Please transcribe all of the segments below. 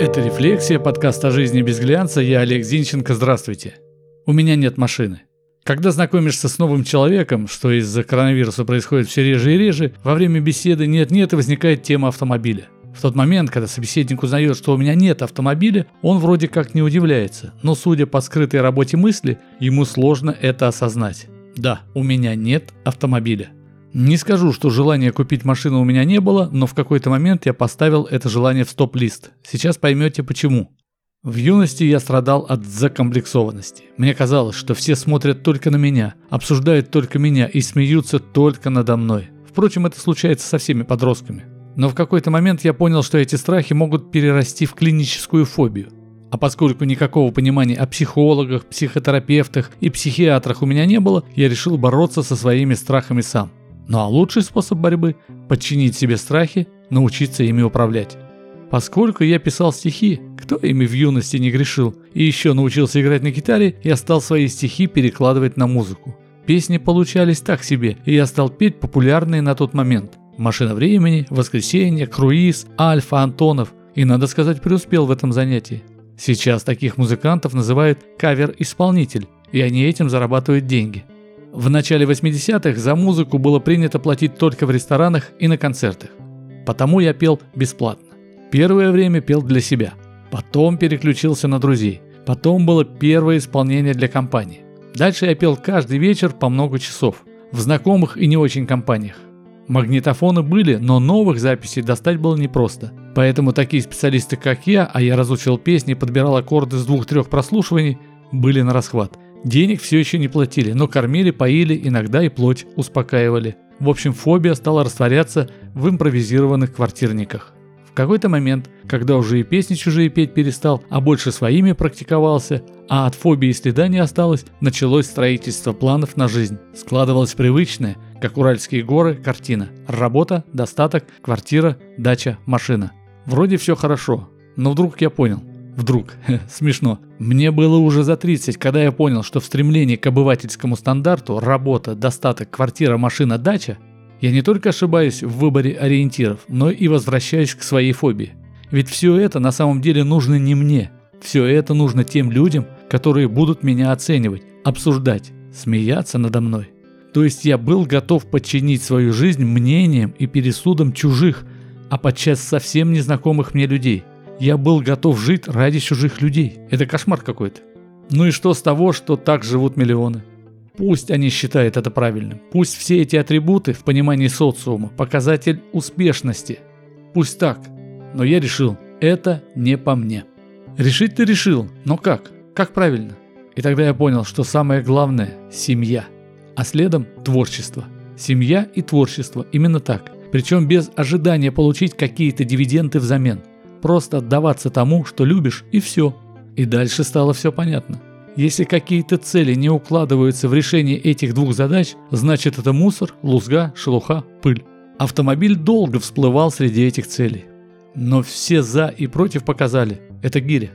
Это «Рефлексия», подкаст о жизни без глянца. Я Олег Зинченко. Здравствуйте. У меня нет машины. Когда знакомишься с новым человеком, что из-за коронавируса происходит все реже и реже, во время беседы нет-нет возникает тема автомобиля. В тот момент, когда собеседник узнает, что у меня нет автомобиля, он вроде как не удивляется, но судя по скрытой работе мысли, ему сложно это осознать. Да, у меня нет автомобиля. Не скажу, что желания купить машину у меня не было, но в какой-то момент я поставил это желание в стоп-лист. Сейчас поймете почему. В юности я страдал от закомплексованности. Мне казалось, что все смотрят только на меня, обсуждают только меня и смеются только надо мной. Впрочем, это случается со всеми подростками. Но в какой-то момент я понял, что эти страхи могут перерасти в клиническую фобию. А поскольку никакого понимания о психологах, психотерапевтах и психиатрах у меня не было, я решил бороться со своими страхами сам. Ну а лучший способ борьбы – подчинить себе страхи, научиться ими управлять. Поскольку я писал стихи, кто ими в юности не грешил, и еще научился играть на гитаре, я стал свои стихи перекладывать на музыку. Песни получались так себе, и я стал петь популярные на тот момент. «Машина времени», «Воскресенье», «Круиз», «Альфа», «Антонов». И, надо сказать, преуспел в этом занятии. Сейчас таких музыкантов называют кавер-исполнитель, и они этим зарабатывают деньги. В начале 80-х за музыку было принято платить только в ресторанах и на концертах. Потому я пел бесплатно. Первое время пел для себя. Потом переключился на друзей. Потом было первое исполнение для компании. Дальше я пел каждый вечер по много часов. В знакомых и не очень компаниях. Магнитофоны были, но новых записей достать было непросто. Поэтому такие специалисты, как я, а я разучил песни и подбирал аккорды с двух-трех прослушиваний, были на расхват – Денег все еще не платили, но кормили, поили, иногда и плоть успокаивали. В общем, фобия стала растворяться в импровизированных квартирниках. В какой-то момент, когда уже и песни чужие петь перестал, а больше своими практиковался, а от фобии следа не осталось, началось строительство планов на жизнь. Складывалась привычная, как Уральские горы, картина. Работа, достаток, квартира, дача, машина. Вроде все хорошо, но вдруг я понял, Вдруг. Смешно. Мне было уже за 30, когда я понял, что в стремлении к обывательскому стандарту работа, достаток, квартира, машина, дача я не только ошибаюсь в выборе ориентиров, но и возвращаюсь к своей фобии. Ведь все это на самом деле нужно не мне. Все это нужно тем людям, которые будут меня оценивать, обсуждать, смеяться надо мной. То есть я был готов подчинить свою жизнь мнениям и пересудам чужих, а подчас совсем незнакомых мне людей. Я был готов жить ради чужих людей. Это кошмар какой-то. Ну и что с того, что так живут миллионы? Пусть они считают это правильным. Пусть все эти атрибуты в понимании социума – показатель успешности. Пусть так. Но я решил, это не по мне. Решить ты решил, но как? Как правильно? И тогда я понял, что самое главное – семья. А следом – творчество. Семья и творчество. Именно так. Причем без ожидания получить какие-то дивиденды взамен. Просто отдаваться тому, что любишь, и все. И дальше стало все понятно. Если какие-то цели не укладываются в решение этих двух задач, значит это мусор, лузга, шелуха, пыль. Автомобиль долго всплывал среди этих целей. Но все за и против показали – это гиря.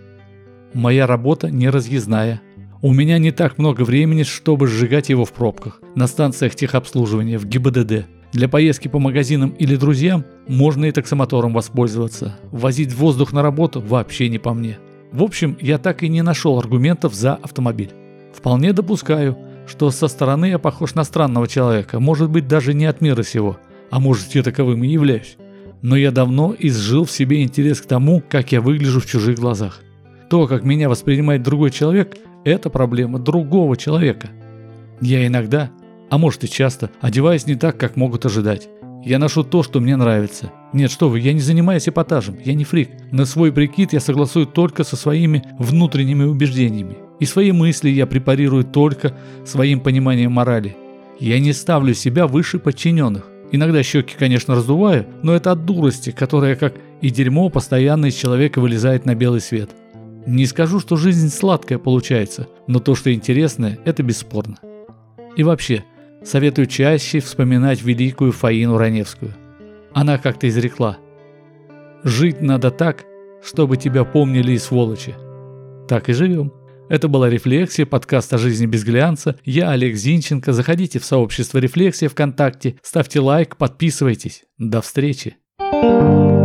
Моя работа не разъездная. У меня не так много времени, чтобы сжигать его в пробках, на станциях техобслуживания, в ГИБДД. Для поездки по магазинам или друзьям можно и таксомотором воспользоваться. Возить воздух на работу вообще не по мне. В общем, я так и не нашел аргументов за автомобиль. Вполне допускаю, что со стороны я похож на странного человека, может быть даже не от мира сего, а может я таковым и являюсь. Но я давно изжил в себе интерес к тому, как я выгляжу в чужих глазах. То, как меня воспринимает другой человек, это проблема другого человека. Я иногда а может и часто, одеваясь не так, как могут ожидать. Я ношу то, что мне нравится. Нет, что вы, я не занимаюсь эпатажем, я не фрик. На свой прикид я согласую только со своими внутренними убеждениями. И свои мысли я препарирую только своим пониманием морали. Я не ставлю себя выше подчиненных. Иногда щеки, конечно, раздуваю, но это от дурости, которая, как и дерьмо, постоянно из человека вылезает на белый свет. Не скажу, что жизнь сладкая получается, но то, что интересное, это бесспорно. И вообще, Советую чаще вспоминать великую Фаину Раневскую. Она как-то изрекла. «Жить надо так, чтобы тебя помнили и сволочи». Так и живем. Это была «Рефлексия», подкаст о жизни без глянца. Я Олег Зинченко. Заходите в сообщество «Рефлексия» ВКонтакте, ставьте лайк, подписывайтесь. До встречи. thank you